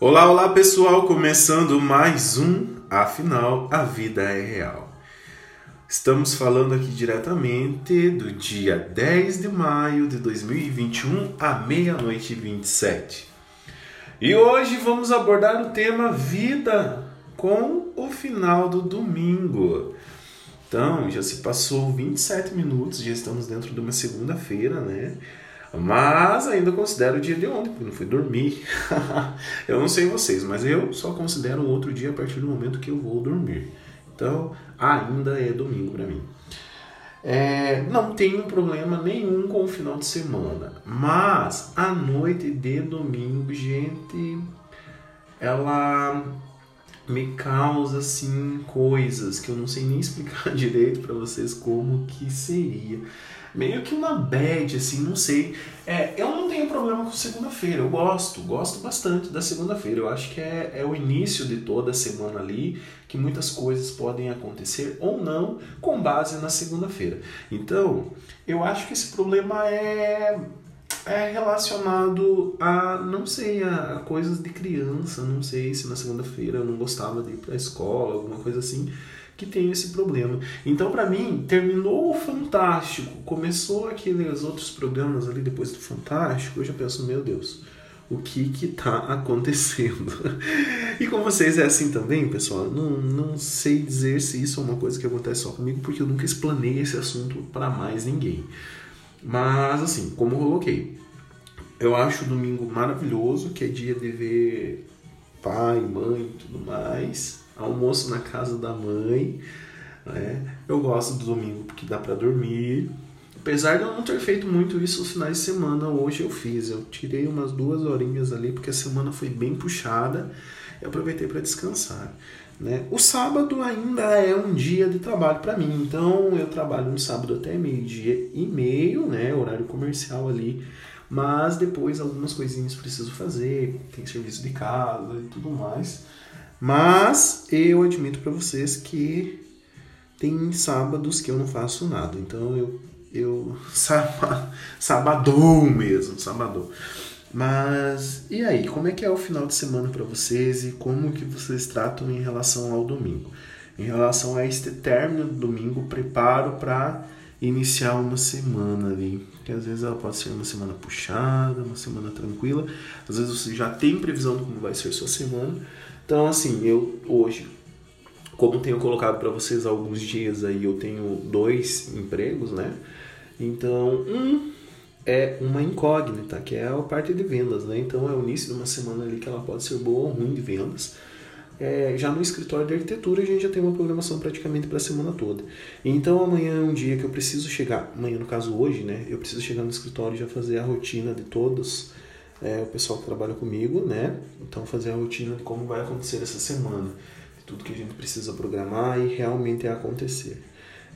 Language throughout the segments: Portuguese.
Olá, olá pessoal, começando mais um Afinal, a Vida é Real. Estamos falando aqui diretamente do dia 10 de maio de 2021 à meia-noite e 27. E hoje vamos abordar o tema Vida com o final do domingo. Então, já se passou 27 minutos, já estamos dentro de uma segunda-feira, né? Mas ainda considero o dia de ontem, porque não fui dormir. eu não sei vocês, mas eu só considero outro dia a partir do momento que eu vou dormir. Então, ainda é domingo para mim. É, não tenho problema nenhum com o final de semana, mas a noite de domingo, gente, ela me causa assim coisas que eu não sei nem explicar direito para vocês como que seria meio que uma bad, assim, não sei. É, eu não tenho problema com segunda-feira, eu gosto, gosto bastante da segunda-feira. Eu acho que é, é o início de toda a semana ali, que muitas coisas podem acontecer ou não com base na segunda-feira. Então, eu acho que esse problema é é relacionado a, não sei, a, a coisas de criança, não sei se na segunda-feira eu não gostava de ir para a escola, alguma coisa assim que tem esse problema. Então, para mim, terminou o Fantástico, começou aqueles outros programas ali depois do Fantástico, eu já penso, meu Deus, o que que tá acontecendo? e com vocês é assim também, pessoal? Não, não sei dizer se isso é uma coisa que acontece só comigo, porque eu nunca explanei esse assunto para mais ninguém. Mas, assim, como eu coloquei, eu acho o domingo maravilhoso, que é dia de ver pai, mãe e tudo mais almoço na casa da mãe. Né? Eu gosto do domingo porque dá para dormir. Apesar de eu não ter feito muito isso nos finais de semana, hoje eu fiz. Eu tirei umas duas horinhas ali porque a semana foi bem puxada e aproveitei para descansar. Né? O sábado ainda é um dia de trabalho para mim, então eu trabalho no sábado até meio-dia e meio, né? horário comercial ali, mas depois algumas coisinhas preciso fazer, tem serviço de casa e tudo mais. Mas eu admito para vocês que tem sábados que eu não faço nada. Então eu eu sabadou mesmo, sabadou. Mas e aí, como é que é o final de semana para vocês e como que vocês tratam em relação ao domingo? Em relação a este término do domingo, preparo para iniciar uma semana ali, que às vezes ela pode ser uma semana puxada, uma semana tranquila, às vezes você já tem previsão de como vai ser sua semana, então, assim, eu hoje, como tenho colocado para vocês há alguns dias aí, eu tenho dois empregos, né? Então, um é uma incógnita, que é a parte de vendas, né? Então, é o início de uma semana ali que ela pode ser boa ou ruim de vendas. É, já no escritório de arquitetura a gente já tem uma programação praticamente para a semana toda. Então amanhã é um dia que eu preciso chegar, amanhã no caso hoje, né? Eu preciso chegar no escritório e já fazer a rotina de todos é, o pessoal que trabalha comigo, né? Então fazer a rotina de como vai acontecer essa semana, de tudo que a gente precisa programar e realmente acontecer.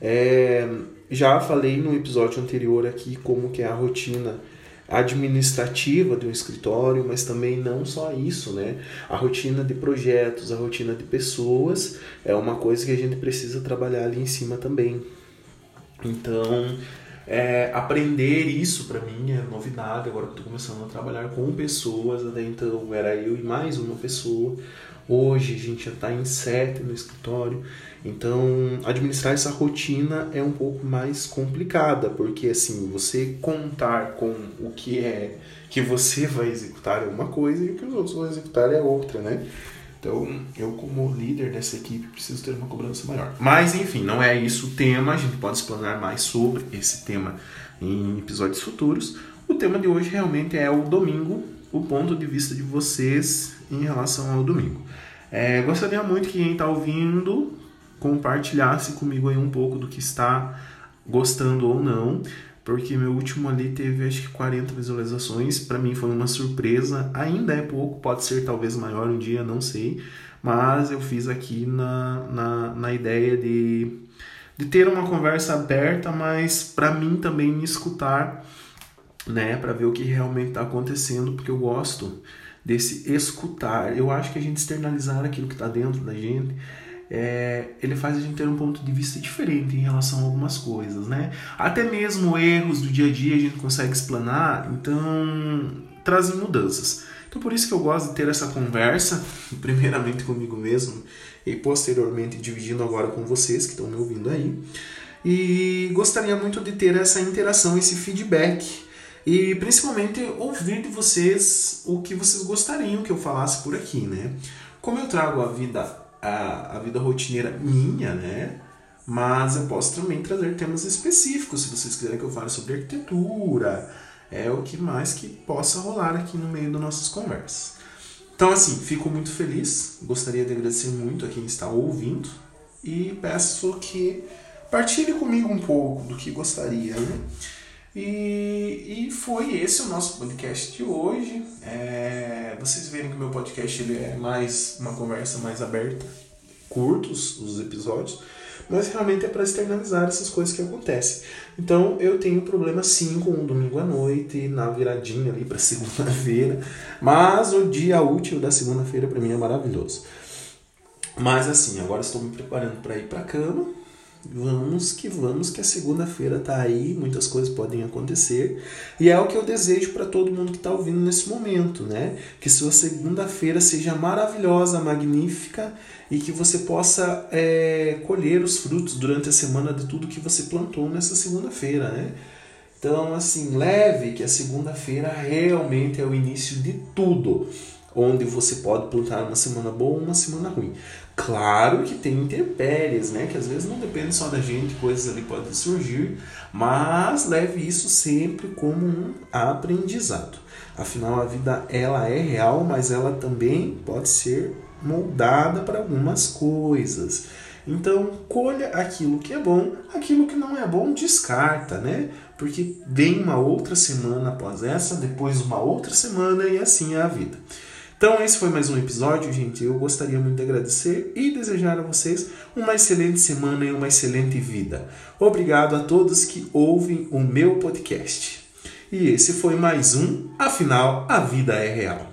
É, já falei no episódio anterior aqui como que é a rotina administrativa de um escritório, mas também não só isso, né? A rotina de projetos, a rotina de pessoas é uma coisa que a gente precisa trabalhar ali em cima também. Então, é, aprender isso para mim é novidade, agora estou começando a trabalhar com pessoas, até então era eu e mais uma pessoa. Hoje a gente já está em sete no escritório, então administrar essa rotina é um pouco mais complicada, porque assim, você contar com o que é que você vai executar é uma coisa e o que os outros vão executar é outra, né? Então, eu como líder dessa equipe preciso ter uma cobrança maior. Mas, enfim, não é isso o tema. A gente pode explanar mais sobre esse tema em episódios futuros. O tema de hoje realmente é o domingo, o ponto de vista de vocês em relação ao domingo. É, gostaria muito que quem está ouvindo compartilhasse comigo aí um pouco do que está gostando ou não porque meu último ali teve acho que 40 visualizações. Para mim foi uma surpresa. Ainda é pouco, pode ser talvez maior um dia, não sei. Mas eu fiz aqui na, na, na ideia de, de ter uma conversa aberta, mas para mim também me escutar, né, para ver o que realmente está acontecendo, porque eu gosto desse escutar. Eu acho que a gente externalizar aquilo que está dentro da gente é, ele faz a gente ter um ponto de vista diferente em relação a algumas coisas, né? Até mesmo erros do dia a dia a gente consegue explanar, então trazem mudanças. Então por isso que eu gosto de ter essa conversa, primeiramente comigo mesmo e posteriormente dividindo agora com vocês que estão me ouvindo aí. E gostaria muito de ter essa interação, esse feedback e principalmente ouvir de vocês o que vocês gostariam que eu falasse por aqui, né? Como eu trago a vida a, a vida rotineira minha, né? Mas eu posso também trazer temas específicos, se vocês quiserem que eu fale sobre arquitetura, é o que mais que possa rolar aqui no meio das nossas conversas. Então, assim, fico muito feliz, gostaria de agradecer muito a quem está ouvindo e peço que partilhe comigo um pouco do que gostaria, né? E, e foi esse o nosso podcast de hoje. É, vocês verem que o meu podcast ele é mais uma conversa mais aberta, curtos os episódios, mas realmente é para externalizar essas coisas que acontecem. Então eu tenho problema sim com o domingo à noite, na viradinha ali para segunda-feira, mas o dia útil da segunda-feira para mim é maravilhoso. Mas assim, agora estou me preparando para ir para a cama Vamos que vamos, que a segunda-feira tá aí, muitas coisas podem acontecer. E é o que eu desejo para todo mundo que está ouvindo nesse momento, né? Que sua segunda-feira seja maravilhosa, magnífica e que você possa é, colher os frutos durante a semana de tudo que você plantou nessa segunda-feira, né? Então, assim, leve que a segunda-feira realmente é o início de tudo onde você pode plantar uma semana boa ou uma semana ruim. Claro que tem intempéries, né? Que às vezes não depende só da gente, coisas ali podem surgir, mas leve isso sempre como um aprendizado. Afinal, a vida ela é real, mas ela também pode ser moldada para algumas coisas. Então, colha aquilo que é bom, aquilo que não é bom, descarta, né? Porque vem uma outra semana após essa, depois uma outra semana e assim é a vida. Então, esse foi mais um episódio, gente. Eu gostaria muito de agradecer e desejar a vocês uma excelente semana e uma excelente vida. Obrigado a todos que ouvem o meu podcast. E esse foi mais um Afinal, a Vida é Real.